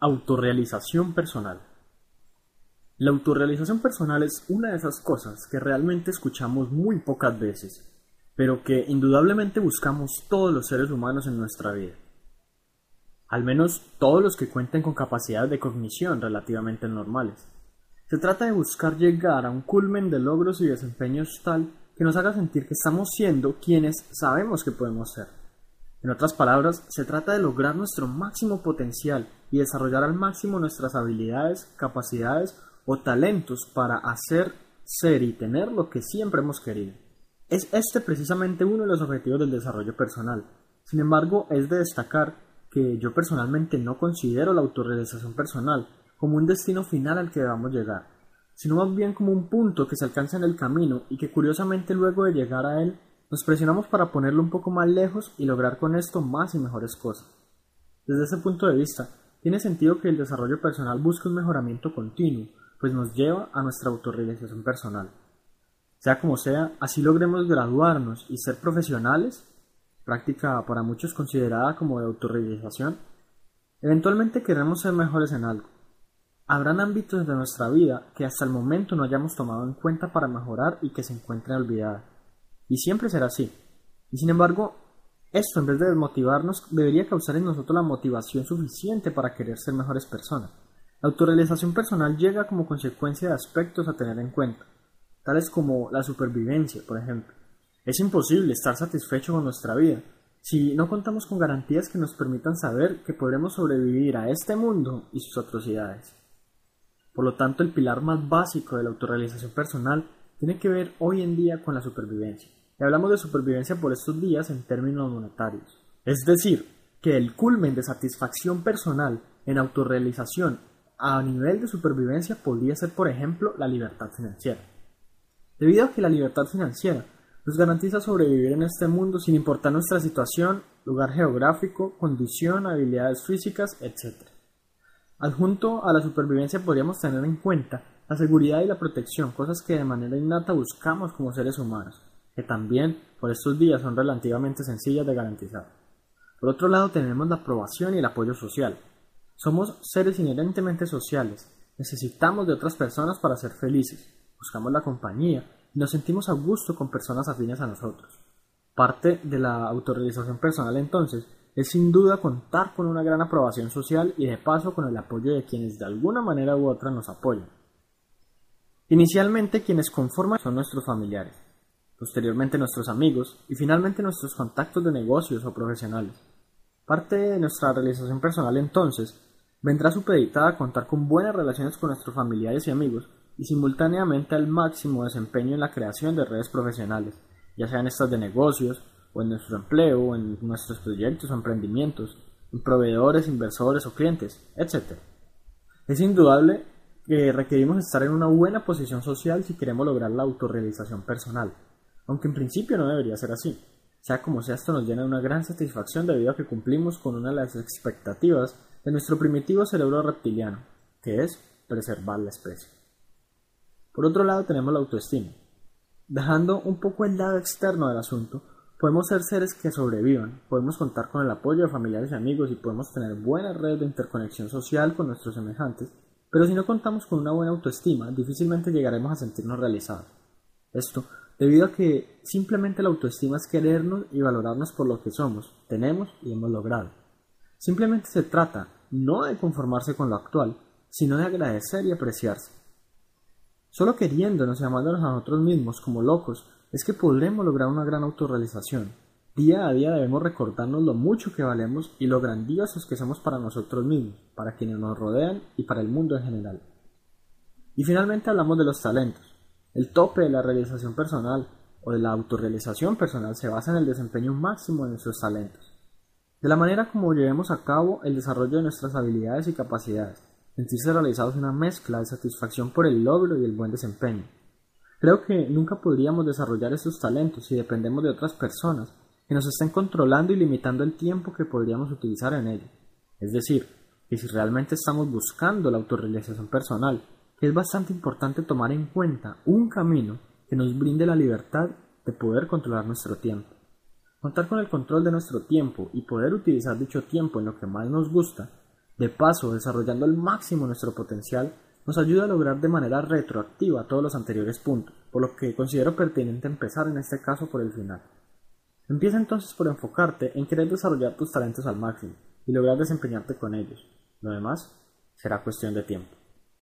Autorrealización personal. La autorrealización personal es una de esas cosas que realmente escuchamos muy pocas veces, pero que indudablemente buscamos todos los seres humanos en nuestra vida. Al menos todos los que cuenten con capacidades de cognición relativamente normales. Se trata de buscar llegar a un culmen de logros y desempeños tal que nos haga sentir que estamos siendo quienes sabemos que podemos ser. En otras palabras, se trata de lograr nuestro máximo potencial y desarrollar al máximo nuestras habilidades, capacidades o talentos para hacer, ser y tener lo que siempre hemos querido. Es este precisamente uno de los objetivos del desarrollo personal. Sin embargo, es de destacar que yo personalmente no considero la autorrealización personal como un destino final al que debamos llegar, sino más bien como un punto que se alcanza en el camino y que curiosamente luego de llegar a él nos presionamos para ponerlo un poco más lejos y lograr con esto más y mejores cosas. Desde ese punto de vista, tiene sentido que el desarrollo personal busque un mejoramiento continuo, pues nos lleva a nuestra autorrealización personal. Sea como sea, así logremos graduarnos y ser profesionales, práctica para muchos considerada como de autorrealización, eventualmente queremos ser mejores en algo. Habrán ámbitos de nuestra vida que hasta el momento no hayamos tomado en cuenta para mejorar y que se encuentren olvidadas y siempre será así. Y sin embargo, esto en vez de desmotivarnos debería causar en nosotros la motivación suficiente para querer ser mejores personas. La autorrealización personal llega como consecuencia de aspectos a tener en cuenta, tales como la supervivencia, por ejemplo. Es imposible estar satisfecho con nuestra vida si no contamos con garantías que nos permitan saber que podremos sobrevivir a este mundo y sus atrocidades. Por lo tanto, el pilar más básico de la autorrealización personal tiene que ver hoy en día con la supervivencia. Y hablamos de supervivencia por estos días en términos monetarios. Es decir, que el culmen de satisfacción personal en autorrealización a nivel de supervivencia podría ser, por ejemplo, la libertad financiera. Debido a que la libertad financiera nos garantiza sobrevivir en este mundo sin importar nuestra situación, lugar geográfico, condición, habilidades físicas, etc. Adjunto a la supervivencia podríamos tener en cuenta la seguridad y la protección, cosas que de manera innata buscamos como seres humanos que también por estos días son relativamente sencillas de garantizar. Por otro lado tenemos la aprobación y el apoyo social. Somos seres inherentemente sociales, necesitamos de otras personas para ser felices, buscamos la compañía y nos sentimos a gusto con personas afines a nosotros. Parte de la autorrealización personal entonces es sin duda contar con una gran aprobación social y de paso con el apoyo de quienes de alguna manera u otra nos apoyan. Inicialmente quienes conforman son nuestros familiares, posteriormente nuestros amigos y finalmente nuestros contactos de negocios o profesionales. Parte de nuestra realización personal entonces vendrá supeditada a contar con buenas relaciones con nuestros familiares y amigos y simultáneamente al máximo desempeño en la creación de redes profesionales, ya sean estas de negocios o en nuestro empleo o en nuestros proyectos o emprendimientos, en proveedores, inversores o clientes, etc. Es indudable que requerimos estar en una buena posición social si queremos lograr la autorrealización personal aunque en principio no debería ser así. Sea como sea, esto nos llena de una gran satisfacción debido a que cumplimos con una de las expectativas de nuestro primitivo cerebro reptiliano, que es preservar la especie. Por otro lado tenemos la autoestima. Dejando un poco el lado externo del asunto, podemos ser seres que sobrevivan, podemos contar con el apoyo de familiares y amigos y podemos tener buenas redes de interconexión social con nuestros semejantes, pero si no contamos con una buena autoestima, difícilmente llegaremos a sentirnos realizados. Esto debido a que simplemente la autoestima es querernos y valorarnos por lo que somos, tenemos y hemos logrado. Simplemente se trata no de conformarse con lo actual, sino de agradecer y apreciarse. Solo queriéndonos y amándonos a nosotros mismos como locos es que podremos lograr una gran autorrealización. Día a día debemos recordarnos lo mucho que valemos y lo grandiosos que somos para nosotros mismos, para quienes nos rodean y para el mundo en general. Y finalmente hablamos de los talentos. El tope de la realización personal o de la autorrealización personal se basa en el desempeño máximo de nuestros talentos, de la manera como llevemos a cabo el desarrollo de nuestras habilidades y capacidades, sentirse realizados una mezcla de satisfacción por el logro y el buen desempeño. Creo que nunca podríamos desarrollar estos talentos si dependemos de otras personas que nos estén controlando y limitando el tiempo que podríamos utilizar en ello. Es decir, que si realmente estamos buscando la autorrealización personal es bastante importante tomar en cuenta un camino que nos brinde la libertad de poder controlar nuestro tiempo. Contar con el control de nuestro tiempo y poder utilizar dicho tiempo en lo que más nos gusta De paso, desarrollando al máximo nuestro potencial, nos ayuda a lograr de manera retroactiva todos los anteriores puntos, por lo que considero pertinente empezar en este caso por el final. Empieza entonces por enfocarte en querer desarrollar tus talentos al máximo y lograr desempeñarte con ellos. Lo demás será cuestión de tiempo.